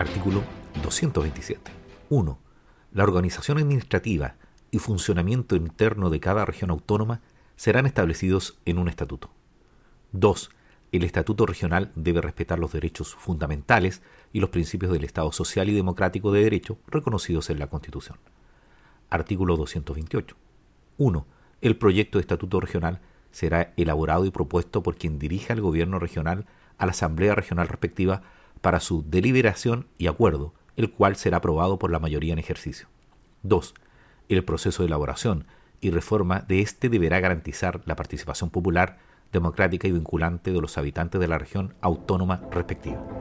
Artículo 227. 1. La organización administrativa y funcionamiento interno de cada región autónoma serán establecidos en un estatuto. 2. El estatuto regional debe respetar los derechos fundamentales y los principios del Estado social y democrático de derecho reconocidos en la Constitución. Artículo 228. 1. El proyecto de estatuto regional será elaborado y propuesto por quien dirija el gobierno regional a la Asamblea Regional respectiva para su deliberación y acuerdo, el cual será aprobado por la mayoría en ejercicio. 2. El proceso de elaboración y reforma de éste deberá garantizar la participación popular, democrática y vinculante de los habitantes de la región autónoma respectiva.